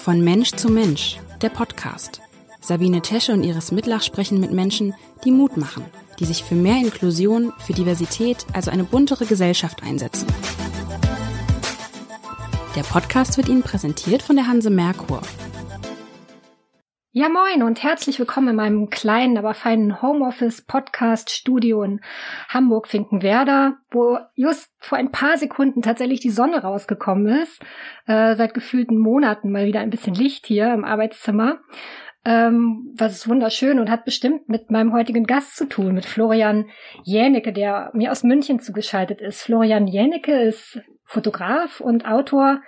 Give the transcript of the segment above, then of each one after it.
Von Mensch zu Mensch, der Podcast. Sabine Tesche und Iris Mitlach sprechen mit Menschen, die Mut machen, die sich für mehr Inklusion, für Diversität, also eine buntere Gesellschaft einsetzen. Der Podcast wird Ihnen präsentiert von der Hanse Merkur. Ja, moin und herzlich willkommen in meinem kleinen, aber feinen Homeoffice-Podcast-Studio in Hamburg-Finkenwerder, wo just vor ein paar Sekunden tatsächlich die Sonne rausgekommen ist. Äh, seit gefühlten Monaten mal wieder ein bisschen Licht hier im Arbeitszimmer. Ähm, was ist wunderschön und hat bestimmt mit meinem heutigen Gast zu tun, mit Florian Jänicke, der mir aus München zugeschaltet ist. Florian Jänicke ist Fotograf und Autor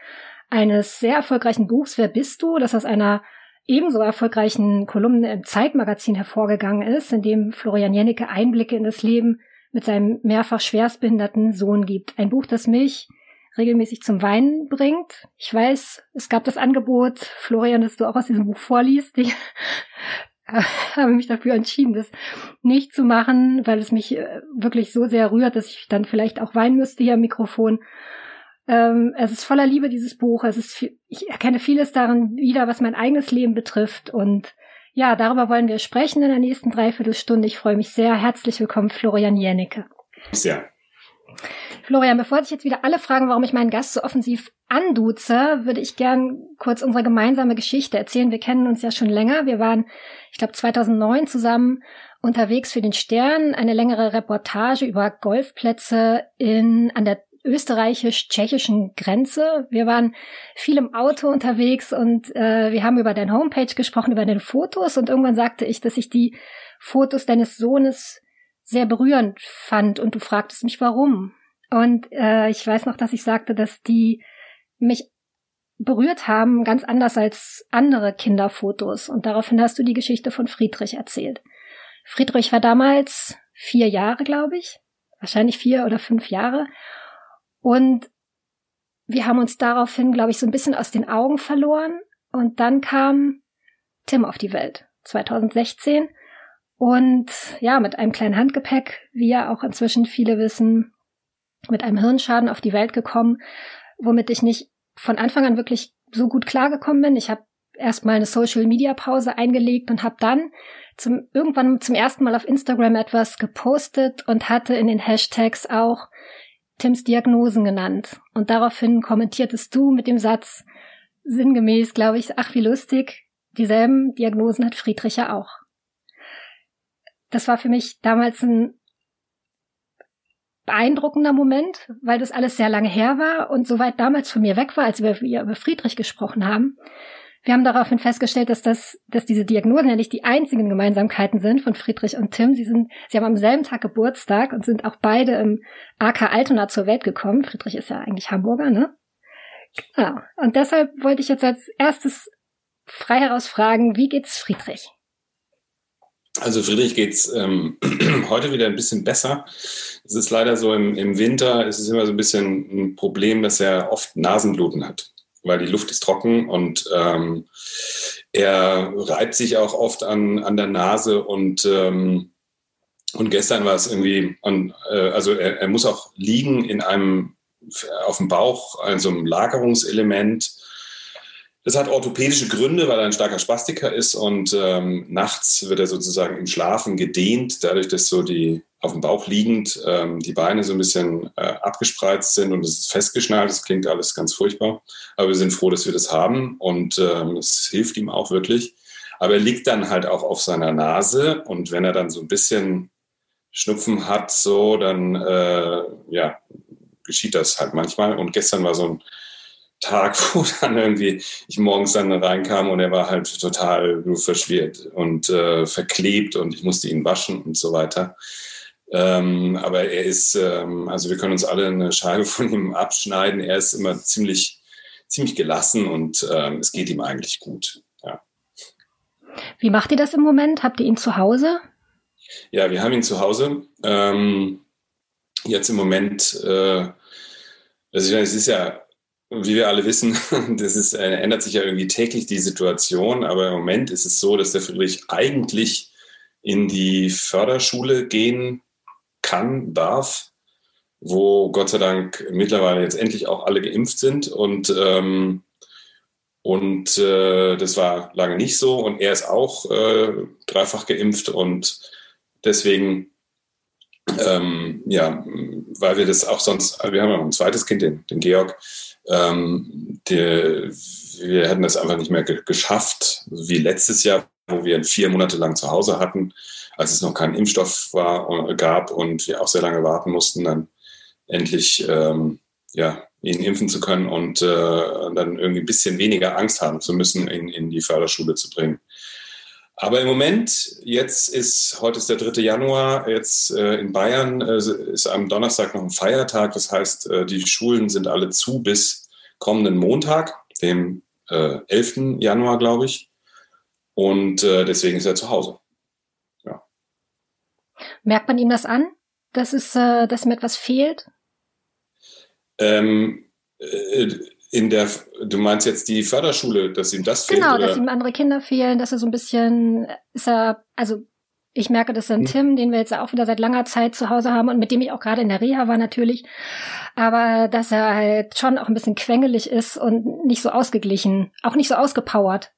eines sehr erfolgreichen Buchs Wer bist du? Das aus einer ebenso erfolgreichen Kolumne im Zeitmagazin hervorgegangen ist, in dem Florian Jennecke Einblicke in das Leben mit seinem mehrfach schwerstbehinderten Sohn gibt. Ein Buch, das mich regelmäßig zum Weinen bringt. Ich weiß, es gab das Angebot, Florian, dass du auch aus diesem Buch vorliest. Ich habe mich dafür entschieden, das nicht zu machen, weil es mich äh, wirklich so sehr rührt, dass ich dann vielleicht auch weinen müsste hier am Mikrofon. Ähm, es ist voller Liebe, dieses Buch. Es ist viel, ich erkenne vieles darin wieder, was mein eigenes Leben betrifft. Und ja, darüber wollen wir sprechen in der nächsten Dreiviertelstunde. Ich freue mich sehr. Herzlich willkommen, Florian Jennecke. Ja. Florian, bevor sich jetzt wieder alle fragen, warum ich meinen Gast so offensiv anduze, würde ich gern kurz unsere gemeinsame Geschichte erzählen. Wir kennen uns ja schon länger. Wir waren, ich glaube, 2009 zusammen unterwegs für den Stern, eine längere Reportage über Golfplätze in, an der österreichisch-tschechischen Grenze. Wir waren viel im Auto unterwegs und äh, wir haben über deine Homepage gesprochen, über deine Fotos und irgendwann sagte ich, dass ich die Fotos deines Sohnes sehr berührend fand und du fragtest mich warum. Und äh, ich weiß noch, dass ich sagte, dass die mich berührt haben, ganz anders als andere Kinderfotos. Und daraufhin hast du die Geschichte von Friedrich erzählt. Friedrich war damals vier Jahre, glaube ich. Wahrscheinlich vier oder fünf Jahre. Und wir haben uns daraufhin, glaube ich, so ein bisschen aus den Augen verloren. Und dann kam Tim auf die Welt, 2016. Und ja, mit einem kleinen Handgepäck, wie ja auch inzwischen viele wissen, mit einem Hirnschaden auf die Welt gekommen, womit ich nicht von Anfang an wirklich so gut klargekommen bin. Ich habe erstmal eine Social Media Pause eingelegt und habe dann zum irgendwann zum ersten Mal auf Instagram etwas gepostet und hatte in den Hashtags auch Tims Diagnosen genannt. Und daraufhin kommentiertest du mit dem Satz, sinngemäß, glaube ich, ach wie lustig, dieselben Diagnosen hat Friedrich ja auch. Das war für mich damals ein beeindruckender Moment, weil das alles sehr lange her war und so weit damals von mir weg war, als wir über Friedrich gesprochen haben, wir haben daraufhin festgestellt, dass das, dass diese Diagnosen ja nicht die einzigen Gemeinsamkeiten sind von Friedrich und Tim. Sie sind, sie haben am selben Tag Geburtstag und sind auch beide im AK Altona zur Welt gekommen. Friedrich ist ja eigentlich Hamburger, ne? Genau. Und deshalb wollte ich jetzt als erstes frei heraus fragen, wie geht's Friedrich? Also Friedrich geht's ähm, heute wieder ein bisschen besser. Es ist leider so im, im Winter, es ist immer so ein bisschen ein Problem, dass er oft Nasenbluten hat weil die Luft ist trocken und ähm, er reibt sich auch oft an, an der Nase und ähm, und gestern war es irgendwie, an, äh, also er, er muss auch liegen in einem auf dem Bauch, also einem Lagerungselement. Das hat orthopädische Gründe, weil er ein starker Spastiker ist und ähm, nachts wird er sozusagen im Schlafen gedehnt, dadurch, dass so die auf dem Bauch liegend ähm, die Beine so ein bisschen äh, abgespreizt sind und es ist festgeschnallt. Das klingt alles ganz furchtbar. Aber wir sind froh, dass wir das haben und ähm, es hilft ihm auch wirklich. Aber er liegt dann halt auch auf seiner Nase und wenn er dann so ein bisschen Schnupfen hat, so, dann äh, ja, geschieht das halt manchmal. Und gestern war so ein Tag, wo dann irgendwie ich morgens dann reinkam und er war halt total verschwirrt und äh, verklebt und ich musste ihn waschen und so weiter. Ähm, aber er ist, ähm, also wir können uns alle eine Scheibe von ihm abschneiden. Er ist immer ziemlich, ziemlich gelassen und ähm, es geht ihm eigentlich gut. Ja. Wie macht ihr das im Moment? Habt ihr ihn zu Hause? Ja, wir haben ihn zu Hause. Ähm, jetzt im Moment, äh, also es ist ja, wie wir alle wissen, das ist, äh, ändert sich ja irgendwie täglich die Situation, aber im Moment ist es so, dass der Friedrich eigentlich in die Förderschule gehen kann, darf, wo Gott sei Dank mittlerweile jetzt endlich auch alle geimpft sind und ähm, Und äh, das war lange nicht so. Und er ist auch äh, dreifach geimpft und deswegen, ähm, ja, weil wir das auch sonst, wir haben ja noch ein zweites Kind, den, den Georg, ähm, der, wir hätten das einfach nicht mehr ge geschafft, wie letztes Jahr, wo wir vier Monate lang zu Hause hatten, als es noch keinen Impfstoff war, äh, gab und wir auch sehr lange warten mussten, dann endlich ähm, ja, ihn impfen zu können und äh, dann irgendwie ein bisschen weniger Angst haben zu müssen, ihn in die Förderschule zu bringen. Aber im Moment, jetzt ist, heute ist der 3. Januar, jetzt äh, in Bayern äh, ist am Donnerstag noch ein Feiertag. Das heißt, äh, die Schulen sind alle zu bis kommenden Montag, dem äh, 11. Januar, glaube ich. Und äh, deswegen ist er zu Hause. Ja. Merkt man ihm das an, dass, es, äh, dass ihm etwas fehlt? Ähm, äh, in der, du meinst jetzt die Förderschule, dass ihm das fehlt? Genau, dass ihm andere Kinder fehlen, dass er so ein bisschen, ist er, also ich merke das an hm. Tim, den wir jetzt auch wieder seit langer Zeit zu Hause haben und mit dem ich auch gerade in der Reha war natürlich, aber dass er halt schon auch ein bisschen quengelig ist und nicht so ausgeglichen, auch nicht so ausgepowert.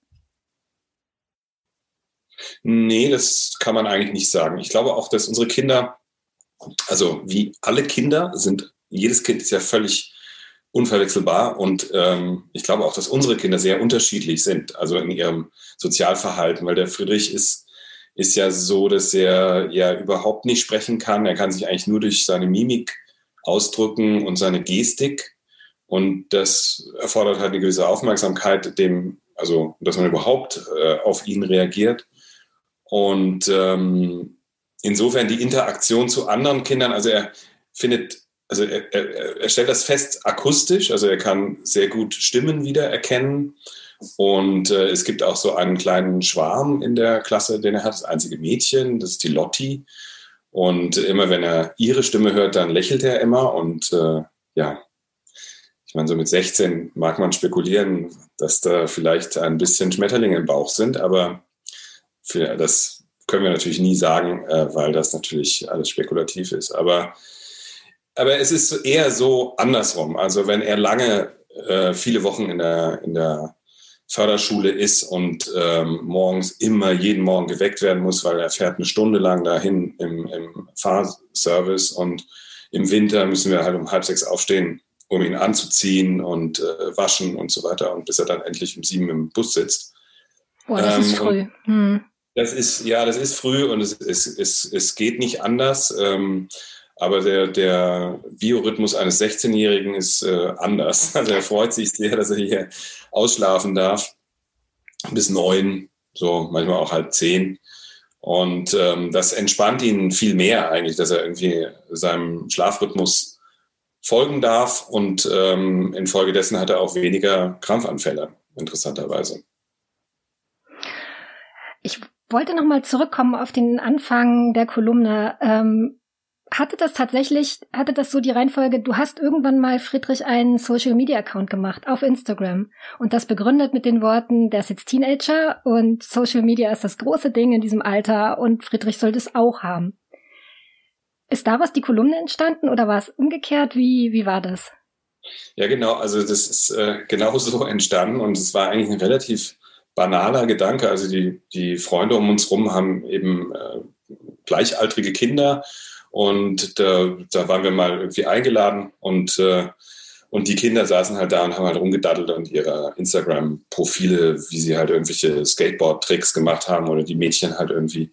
Nee, das kann man eigentlich nicht sagen. Ich glaube auch, dass unsere Kinder, also wie alle Kinder, sind jedes Kind ist ja völlig unverwechselbar und ähm, ich glaube auch, dass unsere Kinder sehr unterschiedlich sind, also in ihrem Sozialverhalten, weil der Friedrich ist, ist ja so, dass er ja überhaupt nicht sprechen kann. Er kann sich eigentlich nur durch seine Mimik ausdrücken und seine Gestik und das erfordert halt eine gewisse Aufmerksamkeit, dem, also dass man überhaupt äh, auf ihn reagiert. Und ähm, insofern die Interaktion zu anderen Kindern, also er findet also er, er, er, stellt das fest akustisch, also er kann sehr gut Stimmen wiedererkennen. Und äh, es gibt auch so einen kleinen Schwarm in der Klasse, den er hat, das einzige Mädchen, das ist die Lotti. Und immer wenn er ihre Stimme hört, dann lächelt er immer. Und äh, ja, ich meine, so mit 16 mag man spekulieren, dass da vielleicht ein bisschen Schmetterlinge im Bauch sind, aber für, das können wir natürlich nie sagen, äh, weil das natürlich alles spekulativ ist. Aber aber es ist eher so andersrum. Also wenn er lange, äh, viele Wochen in der, in der Förderschule ist und ähm, morgens immer jeden Morgen geweckt werden muss, weil er fährt eine Stunde lang dahin im, im Fahrservice und im Winter müssen wir halt um halb sechs aufstehen, um ihn anzuziehen und äh, waschen und so weiter und bis er dann endlich um sieben im Bus sitzt. Boah, das ähm, ist früh. Hm. Das ist, ja, das ist früh und es, es, es, es geht nicht anders. Ähm, aber der, der Biorhythmus eines 16-Jährigen ist äh, anders. Also er freut sich sehr, dass er hier ausschlafen darf. Bis neun, so manchmal auch halb zehn. Und ähm, das entspannt ihn viel mehr eigentlich, dass er irgendwie seinem Schlafrhythmus folgen darf. Und ähm, infolgedessen hat er auch weniger Krampfanfälle, interessanterweise. Ich wollte nochmal zurückkommen auf den Anfang der Kolumne. Ähm, hatte das tatsächlich, hatte das so die Reihenfolge, du hast irgendwann mal Friedrich einen Social Media Account gemacht auf Instagram und das begründet mit den Worten, der ist jetzt Teenager und Social Media ist das große Ding in diesem Alter und Friedrich sollte es auch haben. Ist daraus die Kolumne entstanden oder war es umgekehrt? Wie, wie war das? Ja, genau. Also das ist äh, genau so entstanden und es war eigentlich ein relativ banaler Gedanke. Also die, die Freunde um uns rum haben eben äh, gleichaltrige Kinder und da, da waren wir mal irgendwie eingeladen und, äh, und die Kinder saßen halt da und haben halt rumgedaddelt und ihre Instagram-Profile, wie sie halt irgendwelche Skateboard-Tricks gemacht haben oder die Mädchen halt irgendwie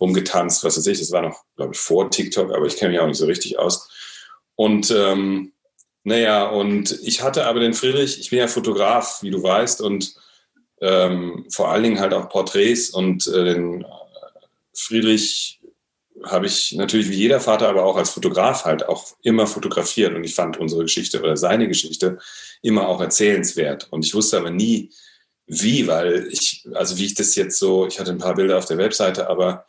rumgetanzt, was weiß ich. Das war noch, glaube ich, vor TikTok, aber ich kenne mich auch nicht so richtig aus. Und ähm, naja, und ich hatte aber den Friedrich, ich bin ja Fotograf, wie du weißt, und ähm, vor allen Dingen halt auch Porträts und äh, den Friedrich habe ich natürlich wie jeder Vater, aber auch als Fotograf halt auch immer fotografiert. Und ich fand unsere Geschichte oder seine Geschichte immer auch erzählenswert. Und ich wusste aber nie, wie, weil ich, also wie ich das jetzt so, ich hatte ein paar Bilder auf der Webseite, aber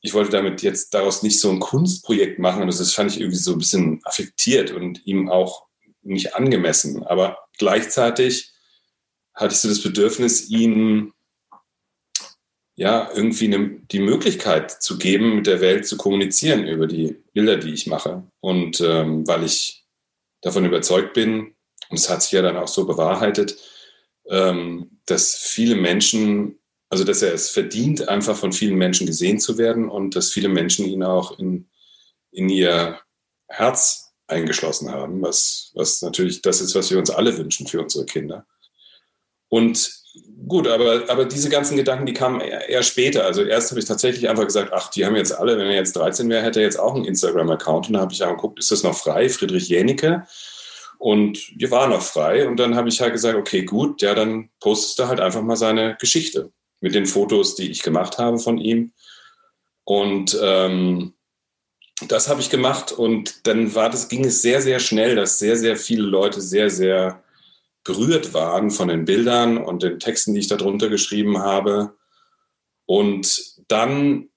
ich wollte damit jetzt daraus nicht so ein Kunstprojekt machen. Und das fand ich irgendwie so ein bisschen affektiert und ihm auch nicht angemessen, aber gleichzeitig hatte ich so das Bedürfnis, ihn ja, irgendwie eine, die Möglichkeit zu geben, mit der Welt zu kommunizieren über die Bilder, die ich mache. Und ähm, weil ich davon überzeugt bin, und es hat sich ja dann auch so bewahrheitet, ähm, dass viele Menschen, also dass er es verdient, einfach von vielen Menschen gesehen zu werden und dass viele Menschen ihn auch in, in ihr Herz eingeschlossen haben, was, was natürlich das ist, was wir uns alle wünschen für unsere Kinder. Und gut, aber, aber diese ganzen Gedanken, die kamen eher, eher später. Also erst habe ich tatsächlich einfach gesagt, ach, die haben jetzt alle, wenn er jetzt 13 wäre, hätte er jetzt auch einen Instagram-Account. Und da habe ich auch geguckt, ist das noch frei? Friedrich Jänicke. Und die war noch frei. Und dann habe ich halt gesagt, okay, gut, ja, dann postest du halt einfach mal seine Geschichte mit den Fotos, die ich gemacht habe von ihm. Und ähm, das habe ich gemacht und dann war das, ging es sehr, sehr schnell, dass sehr, sehr viele Leute sehr, sehr berührt waren von den Bildern und den Texten, die ich darunter geschrieben habe. Und dann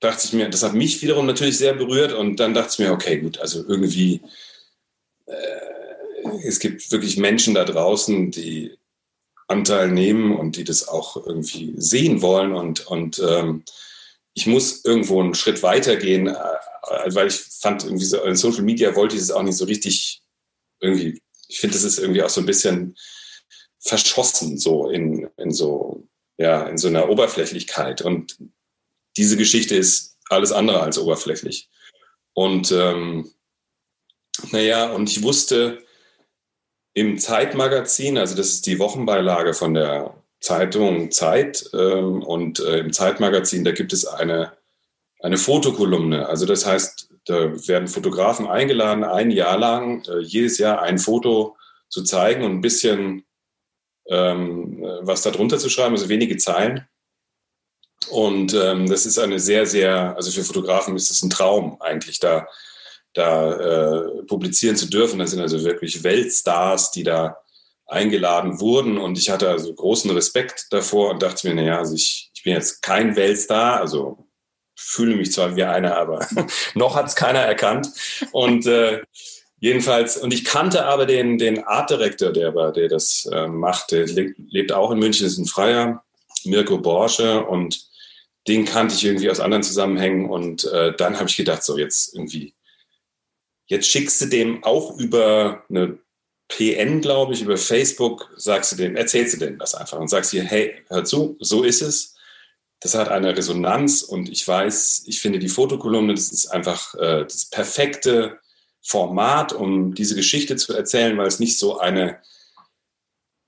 dachte ich mir, das hat mich wiederum natürlich sehr berührt und dann dachte ich mir, okay, gut, also irgendwie, äh, es gibt wirklich Menschen da draußen, die Anteil nehmen und die das auch irgendwie sehen wollen und, und ähm, ich muss irgendwo einen Schritt weitergehen, äh, weil ich fand irgendwie so in Social Media wollte ich es auch nicht so richtig irgendwie ich finde, das ist irgendwie auch so ein bisschen verschossen, so in, in so, ja, in so einer Oberflächlichkeit. Und diese Geschichte ist alles andere als oberflächlich. Und ähm, naja, und ich wusste im Zeitmagazin, also das ist die Wochenbeilage von der Zeitung Zeit, ähm, und äh, im Zeitmagazin, da gibt es eine, eine Fotokolumne. Also das heißt, da werden Fotografen eingeladen, ein Jahr lang, äh, jedes Jahr ein Foto zu zeigen und ein bisschen ähm, was darunter zu schreiben, also wenige Zeilen. Und ähm, das ist eine sehr, sehr, also für Fotografen ist es ein Traum eigentlich, da, da äh, publizieren zu dürfen. Das sind also wirklich Weltstars, die da eingeladen wurden. Und ich hatte also großen Respekt davor und dachte mir, naja, also ich, ich bin jetzt kein Weltstar, also fühle mich zwar wie einer, aber noch hat es keiner erkannt. Und äh, jedenfalls, und ich kannte aber den, den Art Director, der, der das äh, macht, der lebt, lebt auch in München, ist ein Freier, Mirko Borsche, und den kannte ich irgendwie aus anderen Zusammenhängen. Und äh, dann habe ich gedacht, so jetzt irgendwie, jetzt schickst du dem auch über eine PN, glaube ich, über Facebook, sagst du dem, erzählst du dem das einfach und sagst hier, hey, hör zu, so ist es das hat eine Resonanz und ich weiß, ich finde die Fotokolumne, das ist einfach äh, das perfekte Format, um diese Geschichte zu erzählen, weil es nicht so eine,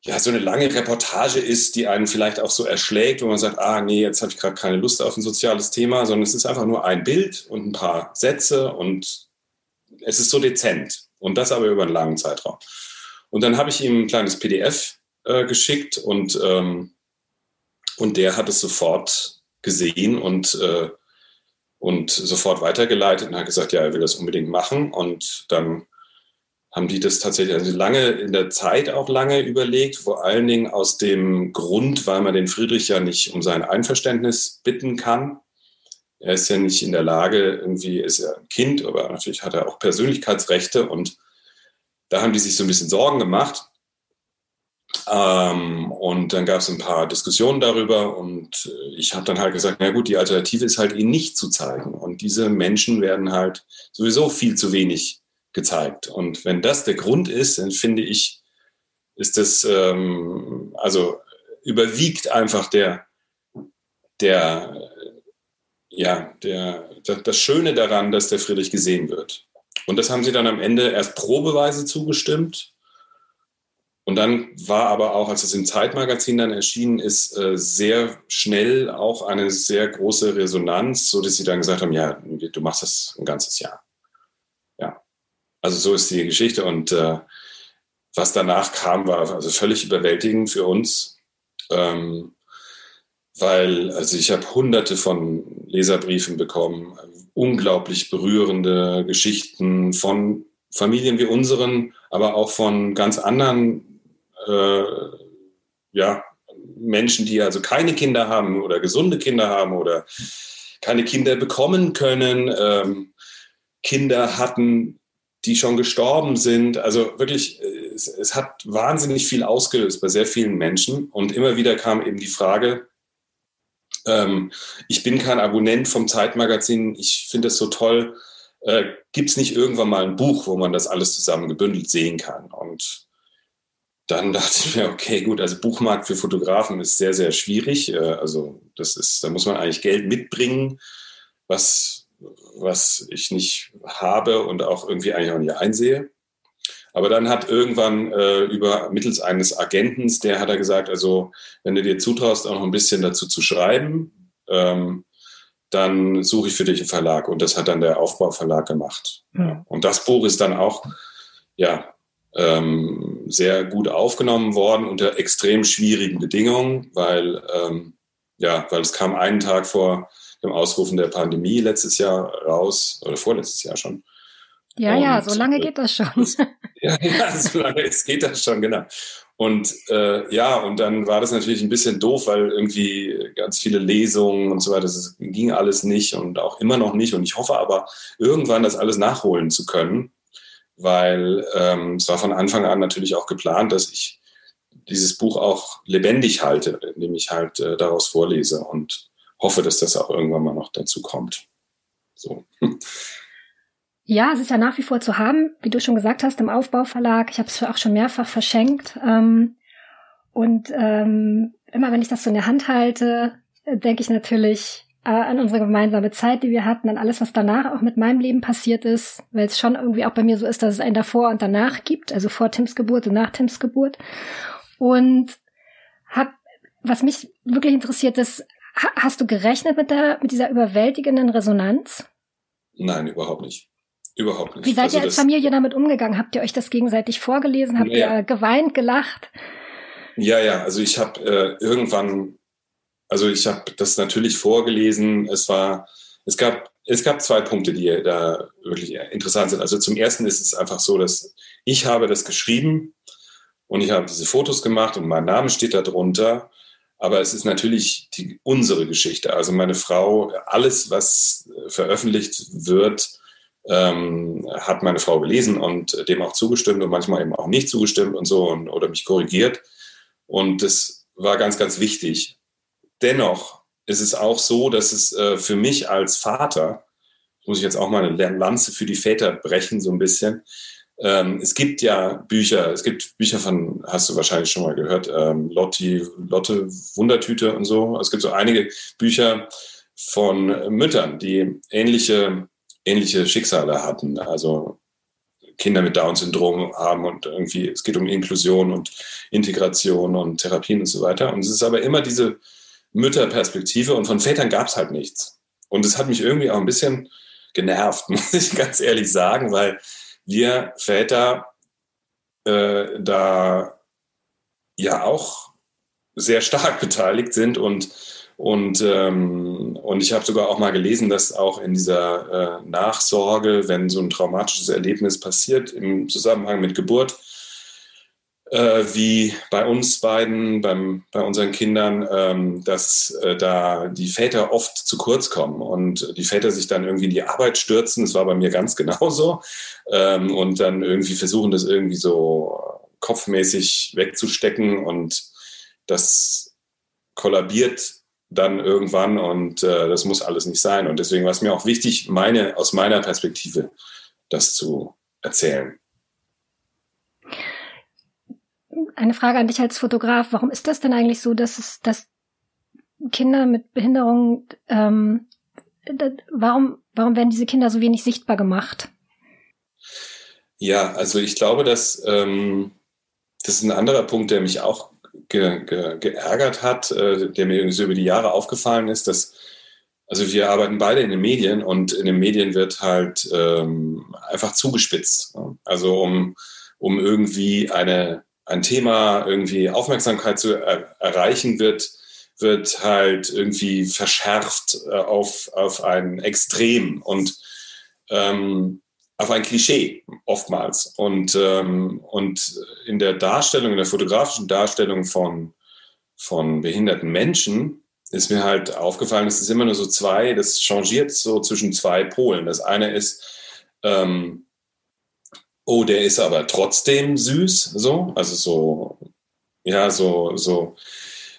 ja, so eine lange Reportage ist, die einen vielleicht auch so erschlägt, wo man sagt, ah, nee, jetzt habe ich gerade keine Lust auf ein soziales Thema, sondern es ist einfach nur ein Bild und ein paar Sätze und es ist so dezent. Und das aber über einen langen Zeitraum. Und dann habe ich ihm ein kleines PDF äh, geschickt und ähm, und der hat es sofort gesehen und, äh, und sofort weitergeleitet und hat gesagt, ja, er will das unbedingt machen. Und dann haben die das tatsächlich also lange in der Zeit auch lange überlegt, vor allen Dingen aus dem Grund, weil man den Friedrich ja nicht um sein Einverständnis bitten kann. Er ist ja nicht in der Lage, irgendwie ist er ein Kind, aber natürlich hat er auch Persönlichkeitsrechte und da haben die sich so ein bisschen Sorgen gemacht. Ähm, und dann gab es ein paar Diskussionen darüber und äh, ich habe dann halt gesagt, na gut, die Alternative ist halt ihn nicht zu zeigen. Und diese Menschen werden halt sowieso viel zu wenig gezeigt. Und wenn das der Grund ist, dann finde ich, ist das, ähm, also überwiegt einfach der, der, ja, der, das Schöne daran, dass der Friedrich gesehen wird. Und das haben sie dann am Ende erst probeweise zugestimmt und dann war aber auch, als es im Zeitmagazin dann erschienen ist, äh, sehr schnell auch eine sehr große Resonanz, so dass sie dann gesagt haben, ja, du machst das ein ganzes Jahr. Ja, also so ist die Geschichte. Und äh, was danach kam, war also völlig überwältigend für uns, ähm, weil also ich habe hunderte von Leserbriefen bekommen, unglaublich berührende Geschichten von Familien wie unseren, aber auch von ganz anderen äh, ja, Menschen, die also keine Kinder haben oder gesunde Kinder haben oder keine Kinder bekommen können, ähm, Kinder hatten, die schon gestorben sind. Also wirklich, es, es, hat wahnsinnig viel ausgelöst bei sehr vielen Menschen. Und immer wieder kam eben die Frage, ähm, ich bin kein Abonnent vom Zeitmagazin, ich finde es so toll. Äh, Gibt es nicht irgendwann mal ein Buch, wo man das alles zusammen gebündelt sehen kann? Und dann dachte ich mir, okay, gut, also Buchmarkt für Fotografen ist sehr, sehr schwierig. Äh, also das ist, da muss man eigentlich Geld mitbringen, was, was ich nicht habe und auch irgendwie eigentlich auch nicht einsehe. Aber dann hat irgendwann äh, über mittels eines Agentens, der hat er gesagt, also wenn du dir zutraust, auch noch ein bisschen dazu zu schreiben, ähm, dann suche ich für dich einen Verlag. Und das hat dann der Aufbauverlag gemacht. Mhm. Und das Buch ist dann auch, ja, ähm, sehr gut aufgenommen worden unter extrem schwierigen Bedingungen, weil, ähm, ja, weil es kam einen Tag vor dem Ausrufen der Pandemie letztes Jahr raus, oder vorletztes Jahr schon. Ja, und, ja, so lange geht das schon. ja, ja, so lange es geht das schon, genau. Und äh, ja, und dann war das natürlich ein bisschen doof, weil irgendwie ganz viele Lesungen und so weiter, das ging alles nicht und auch immer noch nicht. Und ich hoffe aber, irgendwann das alles nachholen zu können weil ähm, es war von Anfang an natürlich auch geplant, dass ich dieses Buch auch lebendig halte, indem ich halt äh, daraus vorlese und hoffe, dass das auch irgendwann mal noch dazu kommt. So. Ja, es ist ja nach wie vor zu haben, wie du schon gesagt hast, im Aufbauverlag. Ich habe es auch schon mehrfach verschenkt. Ähm, und ähm, immer wenn ich das so in der Hand halte, denke ich natürlich, äh, an unsere gemeinsame Zeit, die wir hatten, an alles, was danach auch mit meinem Leben passiert ist, weil es schon irgendwie auch bei mir so ist, dass es ein davor und danach gibt, also vor Tims Geburt und nach Tims Geburt. Und hab, was mich wirklich interessiert ist, hast du gerechnet mit der, mit dieser überwältigenden Resonanz? Nein, überhaupt nicht. Überhaupt nicht. Wie seid also ihr als Familie damit umgegangen? Habt ihr euch das gegenseitig vorgelesen? Habt ja. ihr geweint, gelacht? Ja, ja, also ich habe äh, irgendwann also ich habe das natürlich vorgelesen. Es war, es gab, es gab zwei Punkte, die da wirklich interessant sind. Also zum ersten ist es einfach so, dass ich habe das geschrieben und ich habe diese Fotos gemacht und mein Name steht da drunter. Aber es ist natürlich die, unsere Geschichte. Also meine Frau, alles, was veröffentlicht wird, ähm, hat meine Frau gelesen und dem auch zugestimmt und manchmal eben auch nicht zugestimmt und so und, oder mich korrigiert. Und das war ganz, ganz wichtig. Dennoch ist es auch so, dass es äh, für mich als Vater, muss ich jetzt auch mal eine Lanze für die Väter brechen, so ein bisschen. Ähm, es gibt ja Bücher, es gibt Bücher von, hast du wahrscheinlich schon mal gehört, ähm, Lotti, Lotte Wundertüte und so. Es gibt so einige Bücher von Müttern, die ähnliche, ähnliche Schicksale hatten. Also Kinder mit Down-Syndrom haben und irgendwie, es geht um Inklusion und Integration und Therapien und so weiter. Und es ist aber immer diese Mütterperspektive und von Vätern gab es halt nichts. Und es hat mich irgendwie auch ein bisschen genervt, muss ich ganz ehrlich sagen, weil wir Väter äh, da ja auch sehr stark beteiligt sind und und, ähm, und ich habe sogar auch mal gelesen, dass auch in dieser äh, Nachsorge, wenn so ein traumatisches Erlebnis passiert im Zusammenhang mit Geburt, äh, wie bei uns beiden, beim, bei unseren Kindern, ähm, dass äh, da die Väter oft zu kurz kommen und die Väter sich dann irgendwie in die Arbeit stürzen. Das war bei mir ganz genauso. Ähm, und dann irgendwie versuchen, das irgendwie so kopfmäßig wegzustecken und das kollabiert dann irgendwann und äh, das muss alles nicht sein. Und deswegen war es mir auch wichtig, meine, aus meiner Perspektive das zu erzählen eine Frage an dich als Fotograf. Warum ist das denn eigentlich so, dass es, dass Kinder mit Behinderung, ähm, warum, warum werden diese Kinder so wenig sichtbar gemacht? Ja, also ich glaube, dass ähm, das ist ein anderer Punkt, der mich auch ge, ge, geärgert hat, äh, der mir so über die Jahre aufgefallen ist, dass also wir arbeiten beide in den Medien und in den Medien wird halt ähm, einfach zugespitzt. Also um, um irgendwie eine ein Thema irgendwie Aufmerksamkeit zu er erreichen wird, wird halt irgendwie verschärft äh, auf, auf ein Extrem und ähm, auf ein Klischee oftmals. Und, ähm, und in der Darstellung, in der fotografischen Darstellung von, von behinderten Menschen ist mir halt aufgefallen, es ist immer nur so zwei, das changiert so zwischen zwei Polen. Das eine ist, ähm, oh, der ist aber trotzdem süß, so, also so, ja, so, so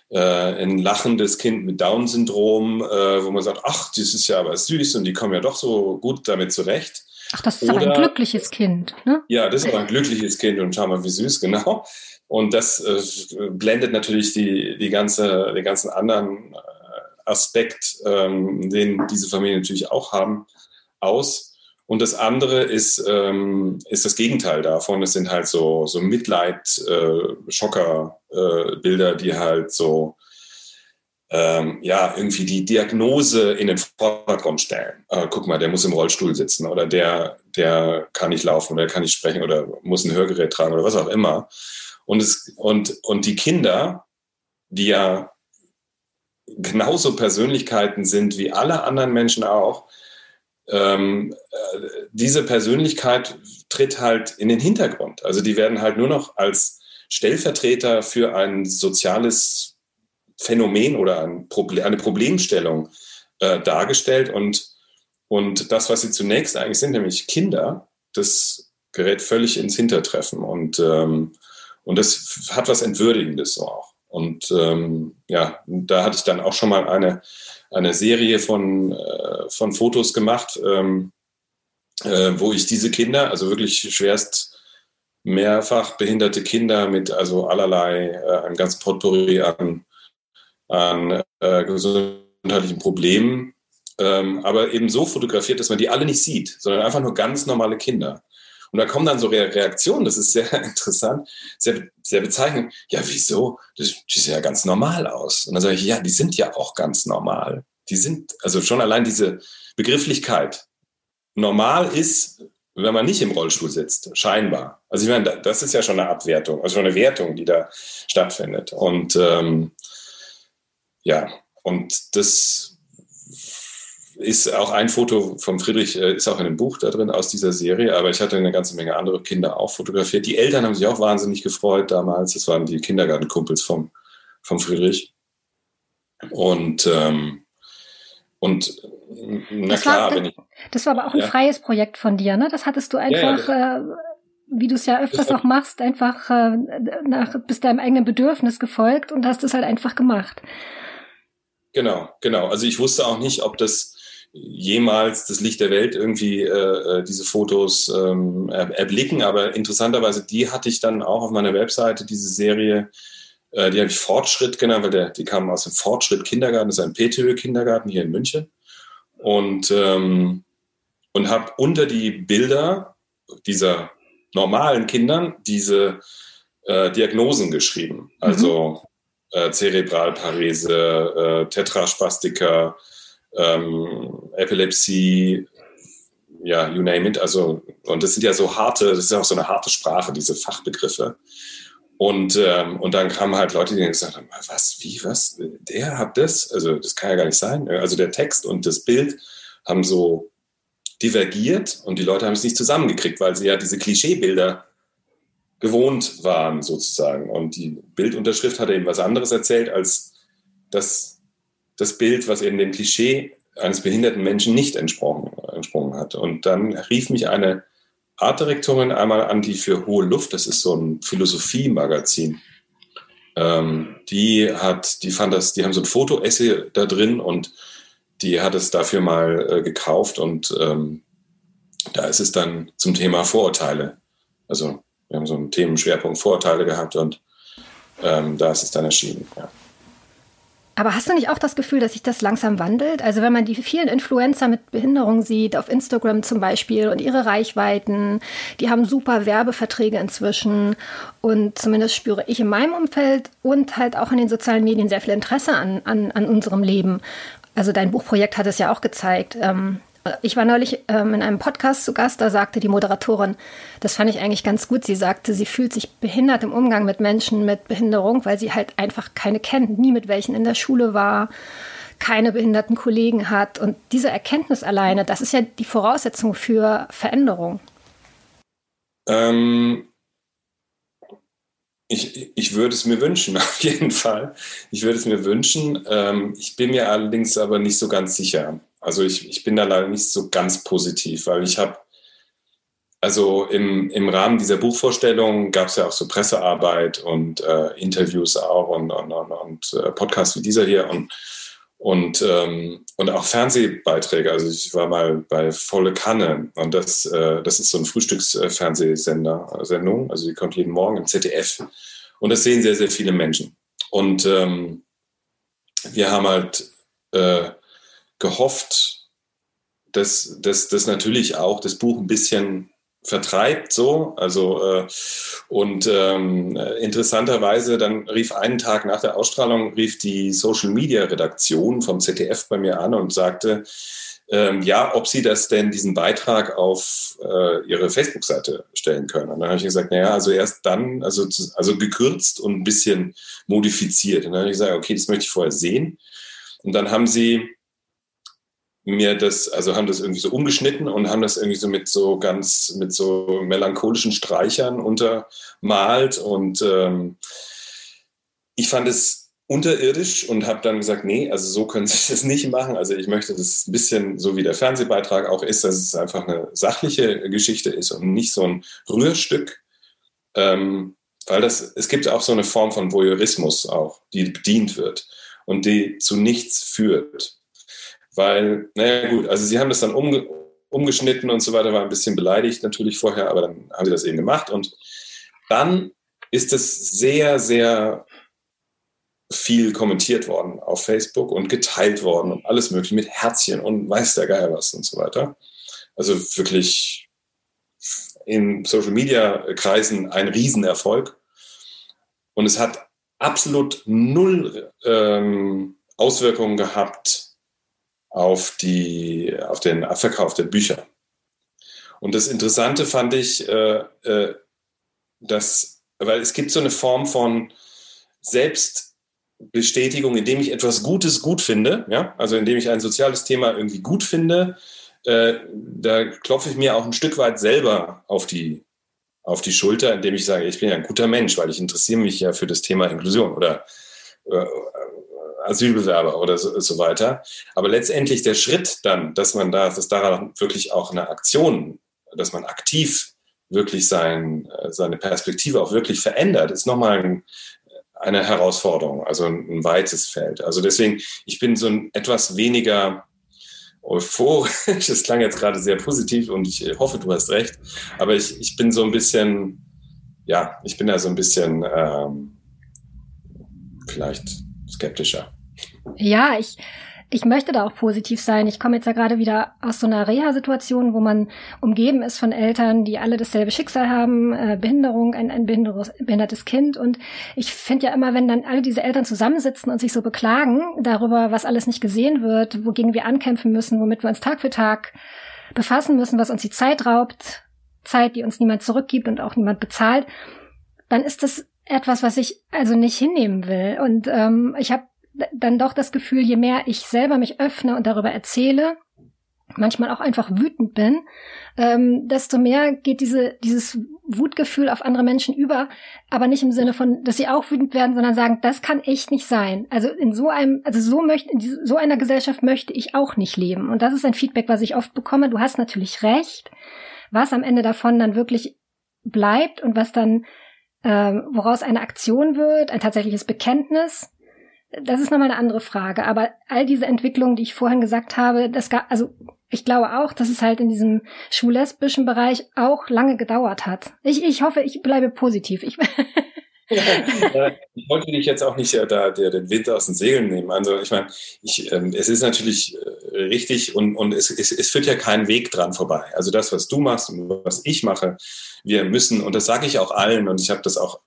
äh, ein lachendes Kind mit Down-Syndrom, äh, wo man sagt, ach, das ist ja aber süß und die kommen ja doch so gut damit zurecht. Ach, das ist Oder, ein glückliches Kind, ne? Ja, das ist aber ein glückliches Kind und schau mal, wie süß, genau. Und das äh, blendet natürlich die, die ganze, den ganzen anderen äh, Aspekt, ähm, den diese Familien natürlich auch haben, aus. Und das andere ist, ähm, ist das Gegenteil davon. Es sind halt so, so Mitleid-Schocker-Bilder, äh, die halt so, ähm, ja, irgendwie die Diagnose in den Vordergrund stellen. Äh, guck mal, der muss im Rollstuhl sitzen oder der, der kann nicht laufen oder kann nicht sprechen oder muss ein Hörgerät tragen oder was auch immer. Und, es, und, und die Kinder, die ja genauso Persönlichkeiten sind wie alle anderen Menschen auch, ähm, äh, diese Persönlichkeit tritt halt in den Hintergrund. Also die werden halt nur noch als Stellvertreter für ein soziales Phänomen oder ein Problem, eine Problemstellung äh, dargestellt. Und, und das, was sie zunächst eigentlich sind, nämlich Kinder, das gerät völlig ins Hintertreffen. Und, ähm, und das hat was Entwürdigendes so auch. Und ähm, ja, da hatte ich dann auch schon mal eine eine Serie von, äh, von Fotos gemacht, ähm, äh, wo ich diese Kinder, also wirklich schwerst mehrfach behinderte Kinder mit also allerlei, äh, einem ganzen Potpourri an, an äh, gesundheitlichen Problemen, ähm, aber eben so fotografiert, dass man die alle nicht sieht, sondern einfach nur ganz normale Kinder. Und da kommen dann so Reaktionen, das ist sehr interessant, sehr, sehr bezeichnend. Ja, wieso? Das, die sehen ja ganz normal aus. Und dann sage ich, ja, die sind ja auch ganz normal. Die sind, also schon allein diese Begrifflichkeit. Normal ist, wenn man nicht im Rollstuhl sitzt, scheinbar. Also ich meine, das ist ja schon eine Abwertung, also schon eine Wertung, die da stattfindet. Und ähm, ja, und das ist auch ein Foto von Friedrich, äh, ist auch in einem Buch da drin aus dieser Serie, aber ich hatte eine ganze Menge andere Kinder auch fotografiert. Die Eltern haben sich auch wahnsinnig gefreut damals. Das waren die Kindergartenkumpels vom, vom Friedrich. Und, ähm, und na das klar, war, wenn ich. Das war aber auch ein ja. freies Projekt von dir, ne? Das hattest du einfach. Ja, ja. Äh, wie du es ja öfters auch machst, einfach äh, nach, bist deinem eigenen Bedürfnis gefolgt und hast es halt einfach gemacht. Genau, genau. Also ich wusste auch nicht, ob das jemals das Licht der Welt irgendwie äh, äh, diese Fotos ähm, erblicken. Aber interessanterweise, die hatte ich dann auch auf meiner Webseite, diese Serie, äh, die habe ich Fortschritt genannt, weil der, die kamen aus dem Fortschritt Kindergarten, das ist ein PTÖ-Kindergarten hier in München. Und, ähm, und habe unter die Bilder dieser normalen Kindern diese äh, Diagnosen geschrieben. Also mhm. äh, Zerebralparese, äh, Tetraspastika, ähm, Epilepsie, ja, you name it. Also, und das sind ja so harte, das ist auch so eine harte Sprache, diese Fachbegriffe. Und, ähm, und dann kamen halt Leute, die gesagt haben, was, wie, was, der hat das? Also das kann ja gar nicht sein. Also der Text und das Bild haben so divergiert und die Leute haben es nicht zusammengekriegt, weil sie ja diese Klischeebilder gewohnt waren sozusagen. Und die Bildunterschrift hatte eben was anderes erzählt als das das Bild, was eben dem Klischee eines behinderten Menschen nicht entsprochen, entsprungen hat. Und dann rief mich eine Artdirektorin einmal an, die für Hohe Luft, das ist so ein Philosophie-Magazin, ähm, die hat, die fand das, die haben so ein Foto-Essay da drin und die hat es dafür mal äh, gekauft und ähm, da ist es dann zum Thema Vorurteile. Also wir haben so einen Themenschwerpunkt Vorurteile gehabt und ähm, da ist es dann erschienen. Ja. Aber hast du nicht auch das Gefühl, dass sich das langsam wandelt? Also wenn man die vielen Influencer mit Behinderung sieht, auf Instagram zum Beispiel und ihre Reichweiten, die haben super Werbeverträge inzwischen und zumindest spüre ich in meinem Umfeld und halt auch in den sozialen Medien sehr viel Interesse an, an, an unserem Leben. Also dein Buchprojekt hat es ja auch gezeigt. Ähm, ich war neulich ähm, in einem Podcast zu Gast, da sagte die Moderatorin, das fand ich eigentlich ganz gut. Sie sagte, sie fühlt sich behindert im Umgang mit Menschen mit Behinderung, weil sie halt einfach keine kennt, nie mit welchen in der Schule war, keine behinderten Kollegen hat. Und diese Erkenntnis alleine, das ist ja die Voraussetzung für Veränderung. Ähm, ich, ich würde es mir wünschen, auf jeden Fall. Ich würde es mir wünschen. Ähm, ich bin mir allerdings aber nicht so ganz sicher. Also ich, ich bin da leider nicht so ganz positiv, weil ich habe, also im, im Rahmen dieser Buchvorstellung gab es ja auch so Pressearbeit und äh, Interviews auch und, und, und, und äh, Podcasts wie dieser hier. Und, Und, ähm, und auch Fernsehbeiträge. Also ich war mal bei Volle Kanne und das, äh, das ist so ein Frühstücksfernsehsender, Sendung. Also die kommt jeden Morgen im ZDF. Und das sehen sehr, sehr viele Menschen. Und ähm, wir haben halt äh, gehofft, dass, dass, dass natürlich auch das Buch ein bisschen vertreibt so. Also äh, und ähm, interessanterweise, dann rief einen Tag nach der Ausstrahlung, rief die Social Media Redaktion vom ZDF bei mir an und sagte, ähm, ja, ob sie das denn, diesen Beitrag auf äh, ihre Facebook-Seite stellen können. Und dann habe ich gesagt, naja, also erst dann, also, also gekürzt und ein bisschen modifiziert. Und dann habe ich gesagt, okay, das möchte ich vorher sehen. Und dann haben sie mir das, also haben das irgendwie so umgeschnitten und haben das irgendwie so mit so ganz, mit so melancholischen Streichern untermalt. Und ähm, ich fand es unterirdisch und habe dann gesagt, nee, also so können Sie das nicht machen. Also ich möchte das ein bisschen, so wie der Fernsehbeitrag auch ist, dass es einfach eine sachliche Geschichte ist und nicht so ein Rührstück. Ähm, weil das, es gibt auch so eine Form von Voyeurismus auch, die bedient wird und die zu nichts führt. Weil, naja gut, also sie haben das dann umge umgeschnitten und so weiter, war ein bisschen beleidigt natürlich vorher, aber dann haben sie das eben gemacht und dann ist es sehr, sehr viel kommentiert worden auf Facebook und geteilt worden und alles mögliche mit Herzchen und weiß der Geier was und so weiter. Also wirklich in Social Media Kreisen ein Riesenerfolg. Und es hat absolut null ähm, Auswirkungen gehabt auf, die, auf den Verkauf der Bücher. Und das Interessante fand ich, äh, äh, dass, weil es gibt so eine Form von Selbstbestätigung, indem ich etwas Gutes gut finde, ja, also indem ich ein soziales Thema irgendwie gut finde, äh, da klopfe ich mir auch ein Stück weit selber auf die, auf die Schulter, indem ich sage, ich bin ja ein guter Mensch, weil ich interessiere mich ja für das Thema Inklusion oder äh, Asylbewerber oder so, so, weiter. Aber letztendlich der Schritt dann, dass man da, dass daran wirklich auch eine Aktion, dass man aktiv wirklich sein, seine Perspektive auch wirklich verändert, ist nochmal ein, eine Herausforderung, also ein, ein, weites Feld. Also deswegen, ich bin so ein etwas weniger euphorisch, das klang jetzt gerade sehr positiv und ich hoffe, du hast recht, aber ich, ich bin so ein bisschen, ja, ich bin da so ein bisschen ähm, vielleicht skeptischer. Ja, ich, ich möchte da auch positiv sein. Ich komme jetzt ja gerade wieder aus so einer Reha-Situation, wo man umgeben ist von Eltern, die alle dasselbe Schicksal haben, äh, Behinderung, ein, ein behindertes Kind. Und ich finde ja immer, wenn dann alle diese Eltern zusammensitzen und sich so beklagen darüber, was alles nicht gesehen wird, wogegen wir ankämpfen müssen, womit wir uns Tag für Tag befassen müssen, was uns die Zeit raubt, Zeit, die uns niemand zurückgibt und auch niemand bezahlt, dann ist das etwas, was ich also nicht hinnehmen will. Und ähm, ich habe dann doch das Gefühl, je mehr ich selber mich öffne und darüber erzähle, manchmal auch einfach wütend bin, ähm, desto mehr geht diese, dieses Wutgefühl auf andere Menschen über, aber nicht im Sinne von, dass sie auch wütend werden, sondern sagen, das kann echt nicht sein. Also in so einem, also so möchte, in so einer Gesellschaft möchte ich auch nicht leben. Und das ist ein Feedback, was ich oft bekomme. Du hast natürlich recht. Was am Ende davon dann wirklich bleibt und was dann, ähm, woraus eine Aktion wird, ein tatsächliches Bekenntnis, das ist nochmal eine andere Frage. Aber all diese Entwicklungen, die ich vorhin gesagt habe, das gab, also ich glaube auch, dass es halt in diesem schwul-lesbischen Bereich auch lange gedauert hat. Ich, ich hoffe, ich bleibe positiv. Ich, ich wollte dich jetzt auch nicht äh, da der, den Wind aus den Segeln nehmen. Also ich meine, ich, ähm, es ist natürlich äh, richtig und, und es, es, es führt ja kein Weg dran vorbei. Also das, was du machst und was ich mache, wir müssen, und das sage ich auch allen, und ich habe das auch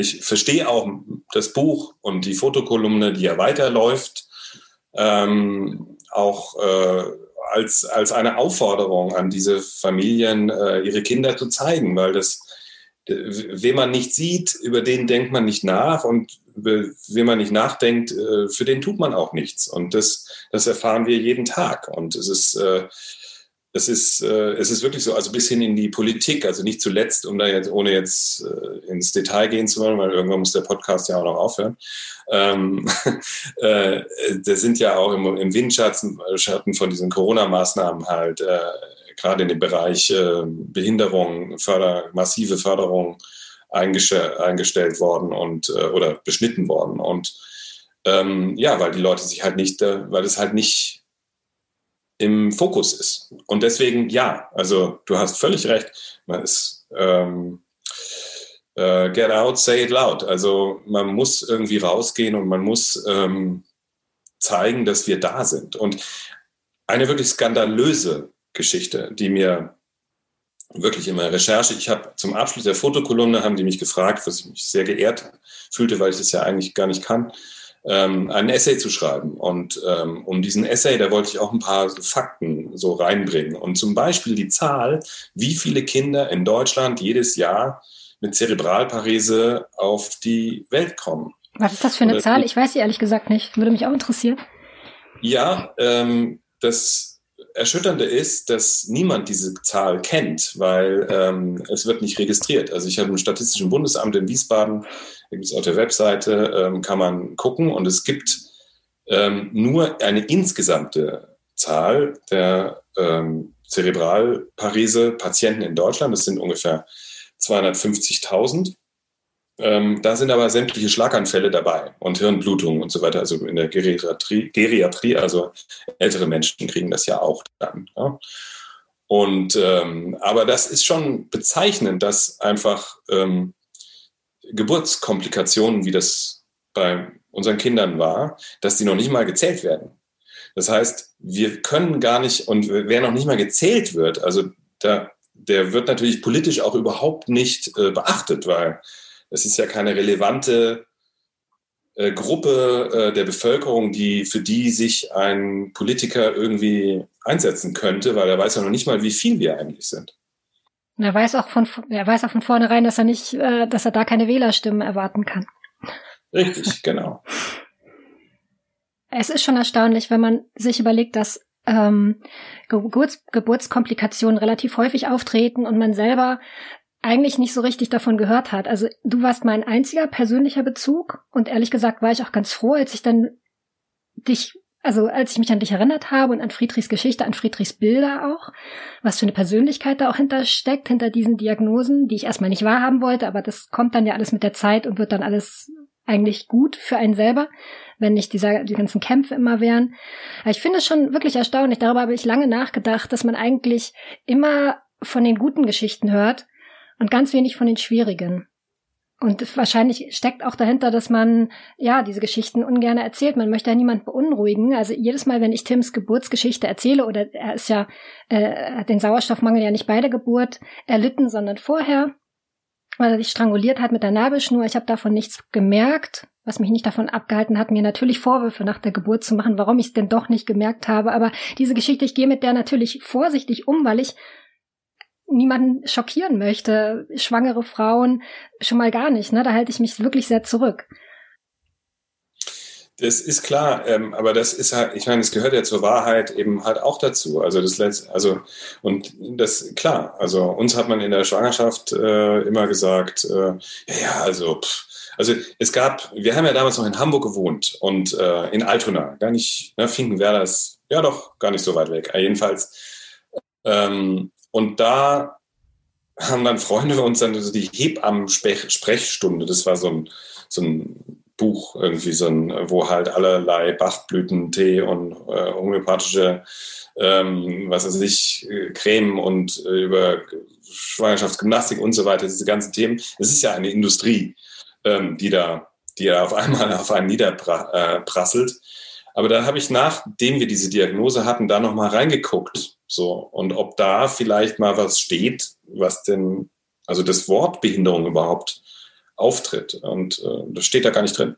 ich verstehe auch das Buch und die Fotokolumne, die ja weiterläuft, ähm, auch äh, als, als eine Aufforderung an diese Familien, äh, ihre Kinder zu zeigen, weil das, wen man nicht sieht, über den denkt man nicht nach und wen man nicht nachdenkt, äh, für den tut man auch nichts. Und das, das erfahren wir jeden Tag. Und es ist, äh, es ist, äh, es ist wirklich so, also bis hin in die Politik, also nicht zuletzt, um da jetzt, ohne jetzt äh, ins Detail gehen zu wollen, weil irgendwann muss der Podcast ja auch noch aufhören. Ähm, äh, da sind ja auch im, im Windschatten Schatten von diesen Corona-Maßnahmen halt, äh, gerade in dem Bereich äh, Behinderung, Förder, massive Förderung eingestell, eingestellt worden und äh, oder beschnitten worden. Und Ähm, ja, weil die Leute sich halt nicht, äh, weil es halt nicht im Fokus ist. Und deswegen, ja, also du hast völlig recht. Man ist, ähm, äh, get out, say it loud. Also man muss irgendwie rausgehen und man muss ähm, zeigen, dass wir da sind. Und eine wirklich skandalöse Geschichte, die mir wirklich in meiner Recherche, ich habe zum Abschluss der Fotokolumne, haben die mich gefragt, was ich mich sehr geehrt fühlte, weil ich das ja eigentlich gar nicht kann, ähm, einen Essay zu schreiben. Und ähm, um diesen Essay, da wollte ich auch ein paar Fakten so reinbringen. Und zum Beispiel die Zahl, wie viele Kinder in Deutschland jedes Jahr mit Zerebralparese auf die Welt kommen. Was ist das für eine Oder, Zahl? Ich weiß sie ehrlich gesagt nicht. Würde mich auch interessieren. Ja, ähm, das Erschütternde ist, dass niemand diese Zahl kennt, weil ähm, es wird nicht registriert. Also ich habe im Statistischen Bundesamt in Wiesbaden, da auf der Webseite, ähm, kann man gucken und es gibt ähm, nur eine insgesamte Zahl der ähm, Zerebralparese-Patienten in Deutschland. Das sind ungefähr 250.000. Ähm, da sind aber sämtliche Schlaganfälle dabei und Hirnblutungen und so weiter. Also in der Geriatrie, Geriatrie also ältere Menschen kriegen das ja auch dann. Ja. Und ähm, aber das ist schon bezeichnend, dass einfach ähm, Geburtskomplikationen, wie das bei unseren Kindern war, dass die noch nicht mal gezählt werden. Das heißt, wir können gar nicht, und wer noch nicht mal gezählt wird, also da, der wird natürlich politisch auch überhaupt nicht äh, beachtet, weil es ist ja keine relevante äh, Gruppe äh, der Bevölkerung, die, für die sich ein Politiker irgendwie einsetzen könnte, weil er weiß ja noch nicht mal, wie viel wir eigentlich sind. Er weiß auch von, er weiß auch von vornherein, dass er nicht, äh, dass er da keine Wählerstimmen erwarten kann. Richtig, genau. Es ist schon erstaunlich, wenn man sich überlegt, dass ähm, Geburts Geburtskomplikationen relativ häufig auftreten und man selber eigentlich nicht so richtig davon gehört hat. Also du warst mein einziger persönlicher Bezug und ehrlich gesagt war ich auch ganz froh, als ich dann dich, also als ich mich an dich erinnert habe und an Friedrichs Geschichte, an Friedrichs Bilder auch, was für eine Persönlichkeit da auch hinter steckt, hinter diesen Diagnosen, die ich erstmal nicht wahrhaben wollte, aber das kommt dann ja alles mit der Zeit und wird dann alles eigentlich gut für einen selber, wenn nicht dieser, die ganzen Kämpfe immer wären. Aber ich finde es schon wirklich erstaunlich, darüber habe ich lange nachgedacht, dass man eigentlich immer von den guten Geschichten hört und ganz wenig von den schwierigen. Und wahrscheinlich steckt auch dahinter, dass man ja diese Geschichten ungern erzählt. Man möchte ja niemand beunruhigen. Also jedes Mal, wenn ich Tims Geburtsgeschichte erzähle, oder er ist ja, äh, hat den Sauerstoffmangel ja nicht bei der Geburt erlitten, sondern vorher, weil er sich stranguliert hat mit der Nabelschnur. Ich habe davon nichts gemerkt, was mich nicht davon abgehalten hat, mir natürlich Vorwürfe nach der Geburt zu machen, warum ich es denn doch nicht gemerkt habe. Aber diese Geschichte, ich gehe mit der natürlich vorsichtig um, weil ich niemanden schockieren möchte. Schwangere Frauen schon mal gar nicht. Ne? Da halte ich mich wirklich sehr zurück. Das ist klar, ähm, aber das ist halt, ich meine, es gehört ja zur Wahrheit eben halt auch dazu. Also das letzte, also und das klar. Also uns hat man in der Schwangerschaft äh, immer gesagt, äh, ja, also pff, also es gab, wir haben ja damals noch in Hamburg gewohnt und äh, in Altona, gar nicht, ne, Finkenwerder ist ja doch gar nicht so weit weg. Jedenfalls ähm, und da haben dann Freunde uns dann so die Hebammen-Sprechstunde, das war so ein, so ein Buch irgendwie, so ein, wo halt allerlei Bachblütentee und äh, homöopathische, ähm, was weiß ich, Creme und äh, über Schwangerschaftsgymnastik und so weiter, diese ganzen Themen. Es ist ja eine Industrie, ähm, die da, die da auf einmal auf einen niederprasselt. Äh, Aber dann habe ich, nachdem wir diese Diagnose hatten, da nochmal reingeguckt so, und ob da vielleicht mal was steht, was denn, also das Wort Behinderung überhaupt auftritt. Und äh, das steht da gar nicht drin.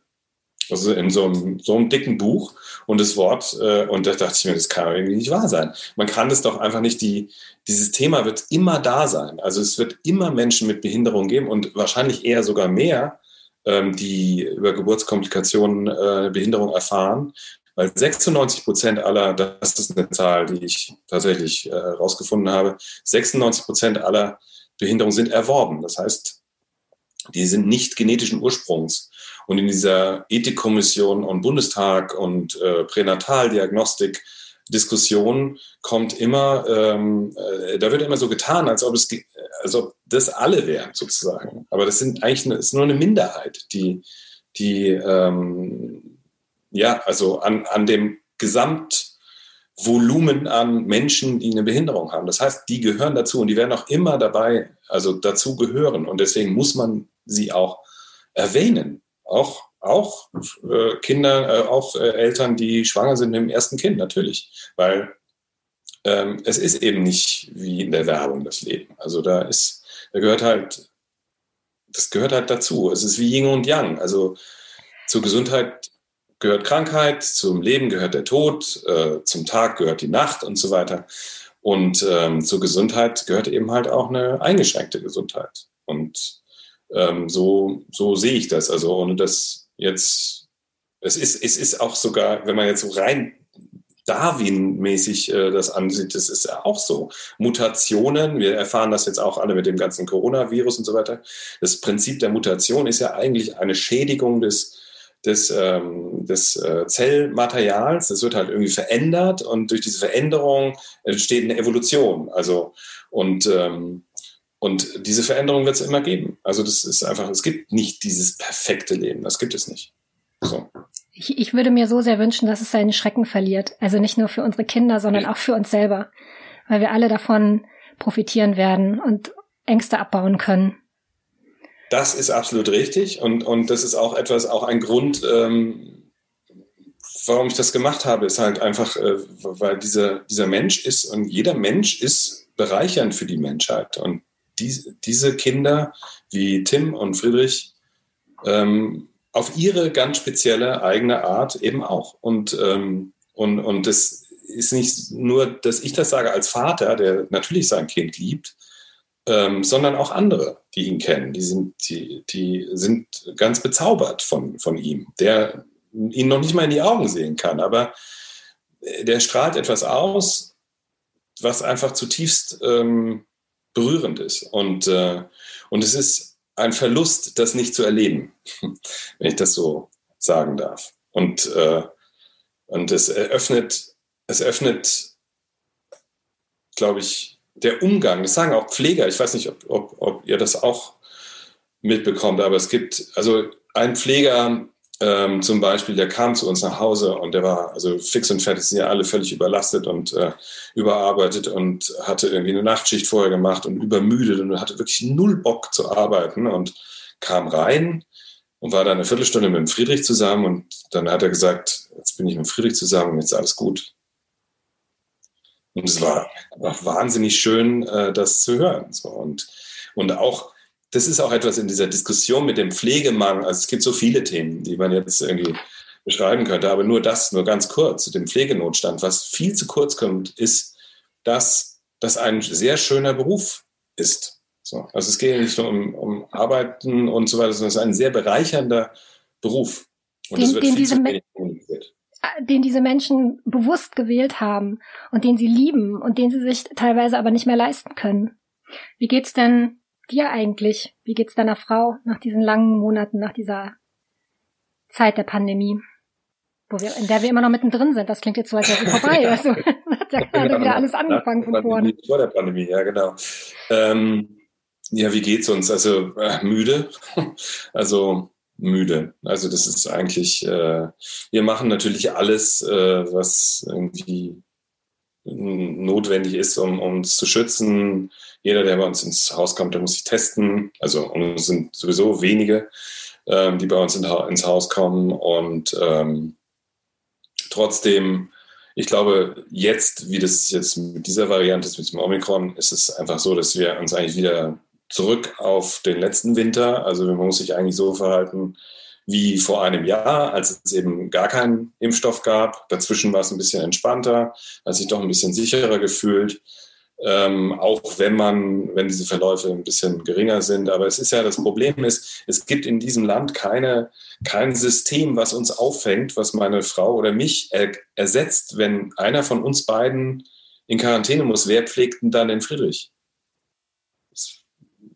Also in so einem, so einem dicken Buch und das Wort, äh, und da dachte ich mir, das kann irgendwie nicht wahr sein. Man kann das doch einfach nicht, die, dieses Thema wird immer da sein. Also es wird immer Menschen mit Behinderung geben und wahrscheinlich eher sogar mehr, ähm, die über Geburtskomplikationen äh, Behinderung erfahren, weil 96 Prozent aller, das ist eine Zahl, die ich tatsächlich äh, rausgefunden habe, 96 Prozent aller Behinderungen sind erworben. Das heißt, die sind nicht genetischen Ursprungs. Und in dieser Ethikkommission und Bundestag und äh, Pränataldiagnostik Diskussion kommt immer, ähm, äh, da wird immer so getan, als ob es, als ob das alle wären sozusagen. Aber das sind eigentlich, eine, ist nur eine Minderheit, die, die ähm, ja, also an, an dem Gesamtvolumen an Menschen, die eine Behinderung haben. Das heißt, die gehören dazu und die werden auch immer dabei, also dazu gehören. Und deswegen muss man sie auch erwähnen. Auch, auch äh, Kinder, äh, auch äh, Eltern, die schwanger sind mit dem ersten Kind, natürlich. Weil ähm, es ist eben nicht wie in der Werbung das Leben. Also da ist, da gehört halt, das gehört halt dazu. Es ist wie Yin und Yang. Also zur Gesundheit gehört Krankheit, zum Leben gehört der Tod, äh, zum Tag gehört die Nacht und so weiter. Und ähm, zur Gesundheit gehört eben halt auch eine eingeschränkte Gesundheit. Und ähm, so, so sehe ich das. Also ohne das jetzt, es ist, es ist auch sogar, wenn man jetzt so rein Darwin-mäßig äh, das ansieht, das ist ja auch so. Mutationen, wir erfahren das jetzt auch alle mit dem ganzen Coronavirus und so weiter. Das Prinzip der Mutation ist ja eigentlich eine Schädigung des, des, ähm, des äh, Zellmaterials. Das wird halt irgendwie verändert und durch diese Veränderung entsteht eine Evolution. Also und ähm, und diese Veränderung wird es immer geben. Also das ist einfach, es gibt nicht dieses perfekte Leben. Das gibt es nicht. So. Ich, ich würde mir so sehr wünschen, dass es seinen Schrecken verliert. Also nicht nur für unsere Kinder, sondern auch für uns selber. Weil wir alle davon profitieren werden und Ängste abbauen können. Das ist absolut richtig. Und, und das ist auch etwas, auch ein Grund, ähm, warum ich das gemacht habe, ist halt einfach, äh, weil dieser, dieser Mensch ist und jeder Mensch ist bereichernd für die Menschheit. Und die, diese Kinder wie Tim und Friedrich ähm, auf ihre ganz spezielle eigene Art eben auch. Und, ähm, und, und das ist nicht nur, dass ich das sage als Vater, der natürlich sein Kind liebt, ähm, sondern auch andere, die ihn kennen. Die sind, die, die sind ganz bezaubert von, von ihm, der ihn noch nicht mal in die Augen sehen kann, aber der strahlt etwas aus, was einfach zutiefst ähm, berührend ist. Und, äh, und es ist ein Verlust, das nicht zu erleben, wenn ich das so sagen darf. Und, äh, und es eröffnet, es öffnet, glaube ich, der Umgang, das sagen auch Pfleger, ich weiß nicht, ob, ob, ob ihr das auch mitbekommt, aber es gibt, also ein Pfleger ähm, zum Beispiel, der kam zu uns nach Hause und der war also fix und fertig, sind ja alle völlig überlastet und äh, überarbeitet und hatte irgendwie eine Nachtschicht vorher gemacht und übermüdet und hatte wirklich null Bock zu arbeiten und kam rein und war dann eine Viertelstunde mit dem Friedrich zusammen und dann hat er gesagt, jetzt bin ich mit Friedrich zusammen und jetzt ist alles gut. Und es war einfach wahnsinnig schön, äh, das zu hören. So. Und, und auch das ist auch etwas in dieser Diskussion mit dem Pflegemangel. Also es gibt so viele Themen, die man jetzt irgendwie beschreiben könnte, aber nur das, nur ganz kurz zu dem Pflegenotstand. Was viel zu kurz kommt, ist, dass das ein sehr schöner Beruf ist. So. Also es geht nicht nur um, um Arbeiten und so weiter, sondern es ist ein sehr bereichernder Beruf. Und den, den viel zu wenig kommuniziert den diese Menschen bewusst gewählt haben und den sie lieben und den sie sich teilweise aber nicht mehr leisten können. Wie geht's denn dir eigentlich? Wie geht's deiner Frau nach diesen langen Monaten, nach dieser Zeit der Pandemie? Wo wir, in der wir immer noch mittendrin sind. Das klingt jetzt so, als wäre sie vorbei. Also hat ja gerade genau. wieder alles angefangen von vorne. Vor der Pandemie, ja, genau. Ähm, ja, wie geht's uns? Also äh, müde. also müde. Also das ist eigentlich, äh, wir machen natürlich alles, äh, was irgendwie notwendig ist, um uns zu schützen. Jeder, der bei uns ins Haus kommt, der muss sich testen. Also es sind sowieso wenige, ähm, die bei uns in, ins Haus kommen. Und ähm, trotzdem, ich glaube, jetzt, wie das jetzt mit dieser Variante ist, mit dem Omikron, ist es einfach so, dass wir uns eigentlich wieder zurück auf den letzten Winter, also man muss sich eigentlich so verhalten, wie vor einem Jahr, als es eben gar keinen Impfstoff gab. Dazwischen war es ein bisschen entspannter, hat sich doch ein bisschen sicherer gefühlt. Ähm, auch wenn man, wenn diese Verläufe ein bisschen geringer sind. Aber es ist ja, das Problem ist, es gibt in diesem Land keine, kein System, was uns auffängt, was meine Frau oder mich er, ersetzt, wenn einer von uns beiden in Quarantäne muss. Wer pflegt denn dann den Friedrich?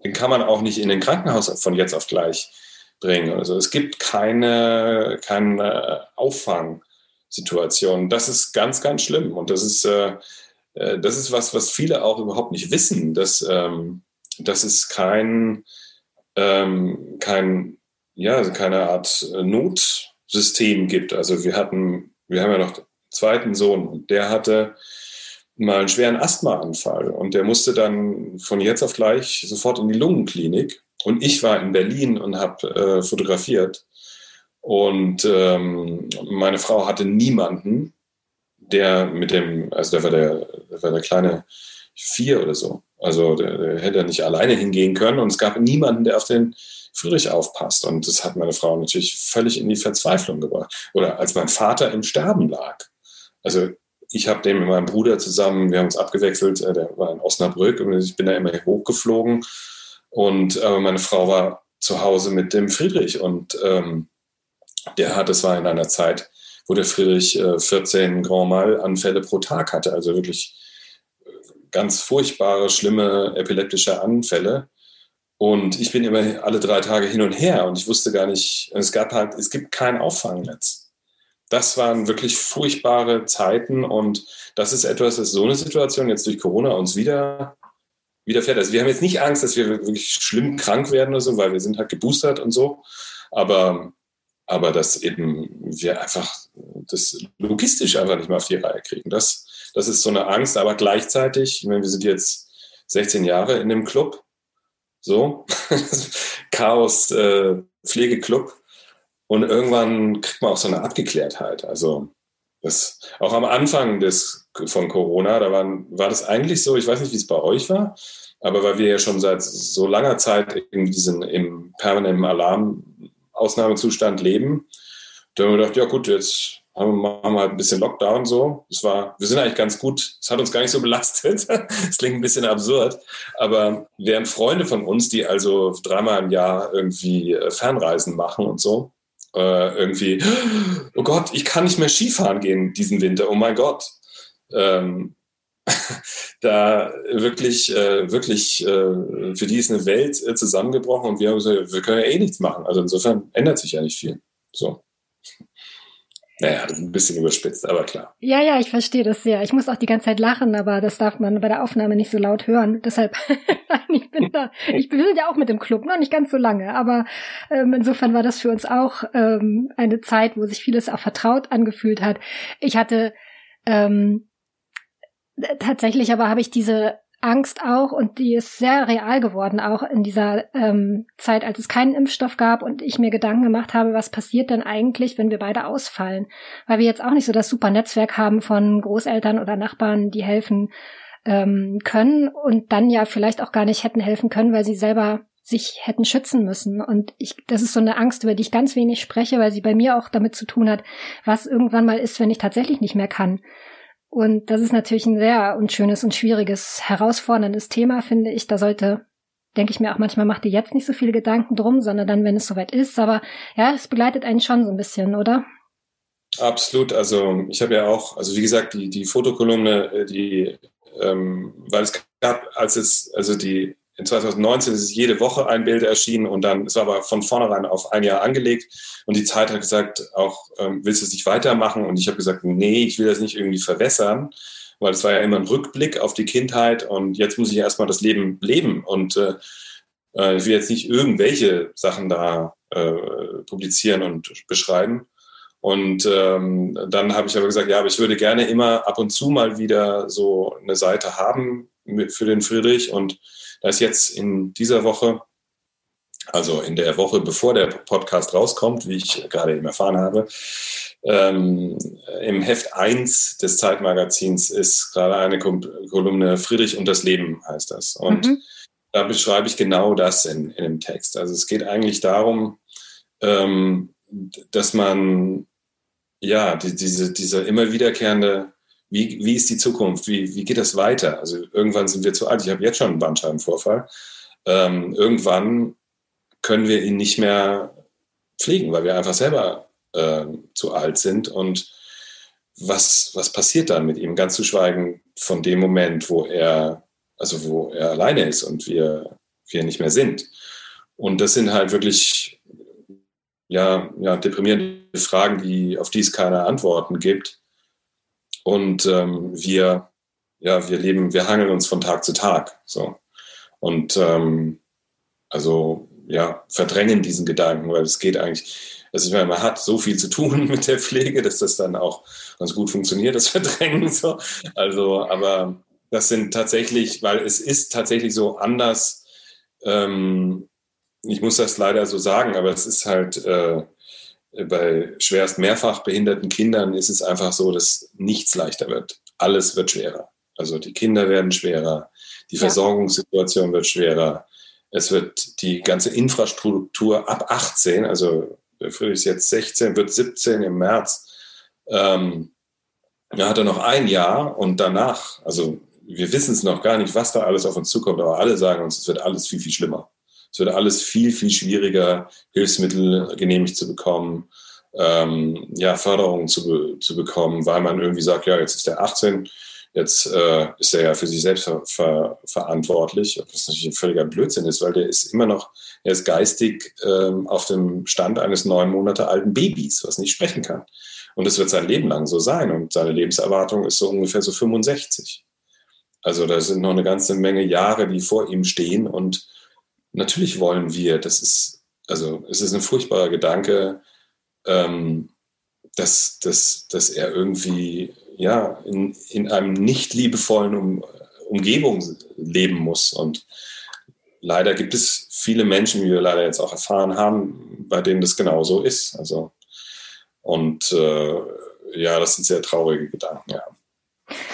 Den kann man auch nicht in den Krankenhaus von jetzt auf gleich bringen. Also es gibt keine, keine Auffangsituation. Das ist ganz, ganz schlimm. Und das ist, äh, äh, das ist was, was viele auch überhaupt nicht wissen, dass, ähm, dass es kein, ähm, kein, ja, also keine Art Not, System gibt. Also wir hatten, wir haben ja noch einen zweiten Sohn und der hatte mal einen schweren Asthmaanfall und der musste dann von jetzt auf gleich sofort in die Lungenklinik und ich war in Berlin und habe äh, fotografiert und ähm, meine Frau hatte niemanden, der mit dem, also der war der, der war der kleine vier oder so. Also der, der hätte nicht alleine hingehen können und es gab niemanden, der auf den Friedrich aufpasst. Und das hat meine Frau natürlich völlig in die Verzweiflung gebracht. Oder als mein Vater im Sterben lag. Also ich habe den mit meinem Bruder zusammen, wir haben uns abgewechselt, äh, der war in Osnabrück und ich bin da immer hochgeflogen. Und äh, meine Frau war zu Hause mit dem Friedrich und ähm, der hat, es war in einer Zeit, wo der Friedrich äh, 14 Grand Mal Anfälle pro Tag hatte, also wirklich äh, ganz furchtbare, schlimme epileptische Anfälle. Und ich bin immer alle drei Tage hin und her und ich wusste gar nicht, es gab halt, es gibt kein Auffangnetz. Das waren wirklich furchtbare Zeiten und das ist etwas, das so eine Situation jetzt durch Corona uns wieder widerfährt. Also wir haben jetzt nicht Angst, dass wir wirklich schlimm krank werden oder so, weil wir sind halt geboostert und so. Aber aber dass eben wir einfach das logistisch einfach nicht mehr auf die Reihe kriegen. Das, das ist so eine Angst, aber gleichzeitig, ich meine, wir sind jetzt 16 Jahre in dem Club, so, Chaos äh, Pflegeclub und irgendwann kriegt man auch so eine Abgeklärtheit. Also das, auch am Anfang des, von Corona, da waren, war das eigentlich so, ich weiß nicht, wie es bei euch war, aber weil wir ja schon seit so langer Zeit in diesen, im permanenten Alarm Ausnahmezustand leben. Da haben wir gedacht, ja gut, jetzt haben wir, machen wir halt ein bisschen Lockdown so. Das war, wir sind eigentlich ganz gut. Es hat uns gar nicht so belastet. Das klingt ein bisschen absurd. Aber wären Freunde von uns, die also dreimal im Jahr irgendwie äh, Fernreisen machen und so, äh, irgendwie, oh Gott, ich kann nicht mehr Skifahren gehen diesen Winter. Oh mein Gott. Ähm, da wirklich, äh, wirklich, äh, für die ist eine Welt äh, zusammengebrochen und wir haben gesagt, wir können ja eh nichts machen. Also insofern ändert sich ja nicht viel. So. Naja, ein bisschen überspitzt, aber klar. Ja, ja, ich verstehe das sehr. Ich muss auch die ganze Zeit lachen, aber das darf man bei der Aufnahme nicht so laut hören. Deshalb, ich bin da, ich bin ja auch mit dem Club, noch nicht ganz so lange, aber ähm, insofern war das für uns auch ähm, eine Zeit, wo sich vieles auch vertraut angefühlt hat. Ich hatte ähm, Tatsächlich aber habe ich diese Angst auch und die ist sehr real geworden, auch in dieser ähm, Zeit, als es keinen Impfstoff gab und ich mir Gedanken gemacht habe, was passiert denn eigentlich, wenn wir beide ausfallen? Weil wir jetzt auch nicht so das super Netzwerk haben von Großeltern oder Nachbarn, die helfen ähm, können und dann ja vielleicht auch gar nicht hätten helfen können, weil sie selber sich hätten schützen müssen. Und ich, das ist so eine Angst, über die ich ganz wenig spreche, weil sie bei mir auch damit zu tun hat, was irgendwann mal ist, wenn ich tatsächlich nicht mehr kann. Und das ist natürlich ein sehr unschönes und schwieriges, herausforderndes Thema, finde ich. Da sollte, denke ich mir auch manchmal, macht ihr jetzt nicht so viele Gedanken drum, sondern dann, wenn es soweit ist. Aber ja, es begleitet einen schon so ein bisschen, oder? Absolut. Also ich habe ja auch, also wie gesagt, die, die Fotokolumne, äh, die, ähm, weil es gab, als es, also die in 2019 ist jede Woche ein Bild erschienen und dann, es war aber von vornherein auf ein Jahr angelegt und die Zeit hat gesagt, auch ähm, willst du es nicht weitermachen? Und ich habe gesagt, nee, ich will das nicht irgendwie verwässern, weil es war ja immer ein Rückblick auf die Kindheit und jetzt muss ich erstmal das Leben leben und äh, äh, ich will jetzt nicht irgendwelche Sachen da äh, publizieren und beschreiben. Und ähm, dann habe ich aber gesagt, ja, aber ich würde gerne immer ab und zu mal wieder so eine Seite haben für den Friedrich und da ist jetzt in dieser Woche, also in der Woche, bevor der Podcast rauskommt, wie ich gerade eben erfahren habe, ähm, im Heft 1 des Zeitmagazins ist gerade eine Kolumne Friedrich und das Leben heißt das. Und mhm. da beschreibe ich genau das in, in dem Text. Also es geht eigentlich darum, ähm, dass man ja die, diese, diese immer wiederkehrende wie, wie ist die Zukunft? Wie, wie geht das weiter? Also irgendwann sind wir zu alt. Ich habe jetzt schon einen Bandscheibenvorfall. Ähm, irgendwann können wir ihn nicht mehr pflegen, weil wir einfach selber äh, zu alt sind. Und was, was passiert dann mit ihm? Ganz zu schweigen von dem Moment, wo er, also wo er alleine ist und wir, wir nicht mehr sind. Und das sind halt wirklich ja, ja, deprimierende Fragen, die, auf die es keine Antworten gibt. Und ähm, wir, ja, wir leben, wir hangeln uns von Tag zu Tag. So. Und ähm, also ja, verdrängen diesen Gedanken, weil es geht eigentlich, Also ich meine, man hat so viel zu tun mit der Pflege, dass das dann auch ganz gut funktioniert, das Verdrängen so. Also, aber das sind tatsächlich, weil es ist tatsächlich so anders. Ähm, ich muss das leider so sagen, aber es ist halt äh, bei schwerst mehrfach behinderten Kindern ist es einfach so, dass nichts leichter wird. Alles wird schwerer. Also die Kinder werden schwerer, die Versorgungssituation wird schwerer. Es wird die ganze Infrastruktur ab 18, also Friedrich ist jetzt 16, wird 17 im März. Ähm, da hat er noch ein Jahr und danach, also wir wissen es noch gar nicht, was da alles auf uns zukommt, aber alle sagen uns, es wird alles viel, viel schlimmer. Es wird alles viel, viel schwieriger, Hilfsmittel genehmigt zu bekommen, ähm, ja, Förderungen zu, zu bekommen, weil man irgendwie sagt, ja, jetzt ist er 18, Jetzt äh, ist er ja für sich selbst ver ver verantwortlich, was natürlich ein völliger Blödsinn ist, weil der ist immer noch, er ist geistig ähm, auf dem Stand eines neun Monate alten Babys, was nicht sprechen kann. Und das wird sein Leben lang so sein. Und seine Lebenserwartung ist so ungefähr so 65. Also da sind noch eine ganze Menge Jahre, die vor ihm stehen. Und natürlich wollen wir, das ist, also es ist ein furchtbarer Gedanke, ähm, dass, dass, dass er irgendwie ja, in, in einem nicht liebevollen um, Umgebung leben muss. Und leider gibt es viele Menschen, wie wir leider jetzt auch erfahren haben, bei denen das genauso ist. Also, und äh, ja, das sind sehr traurige Gedanken, ja.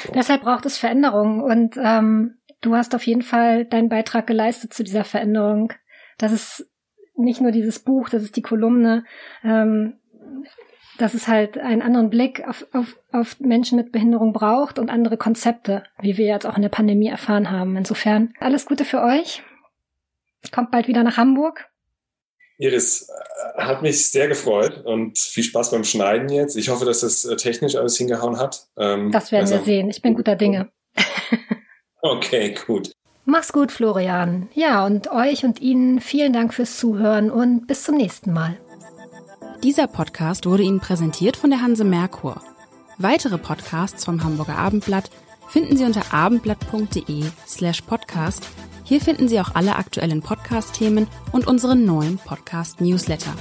So. Deshalb braucht es Veränderungen und ähm, du hast auf jeden Fall deinen Beitrag geleistet zu dieser Veränderung. Das ist nicht nur dieses Buch, das ist die Kolumne. Ähm, dass es halt einen anderen Blick auf, auf, auf Menschen mit Behinderung braucht und andere Konzepte, wie wir jetzt auch in der Pandemie erfahren haben. Insofern alles Gute für euch. Kommt bald wieder nach Hamburg. Iris, äh, hat mich sehr gefreut und viel Spaß beim Schneiden jetzt. Ich hoffe, dass das äh, technisch alles hingehauen hat. Ähm, das werden also, wir sehen. Ich bin guter Dinge. okay, gut. Mach's gut, Florian. Ja, und euch und Ihnen vielen Dank fürs Zuhören und bis zum nächsten Mal. Dieser Podcast wurde Ihnen präsentiert von der Hanse Merkur. Weitere Podcasts vom Hamburger Abendblatt finden Sie unter abendblatt.de slash podcast. Hier finden Sie auch alle aktuellen Podcast-Themen und unseren neuen Podcast-Newsletter.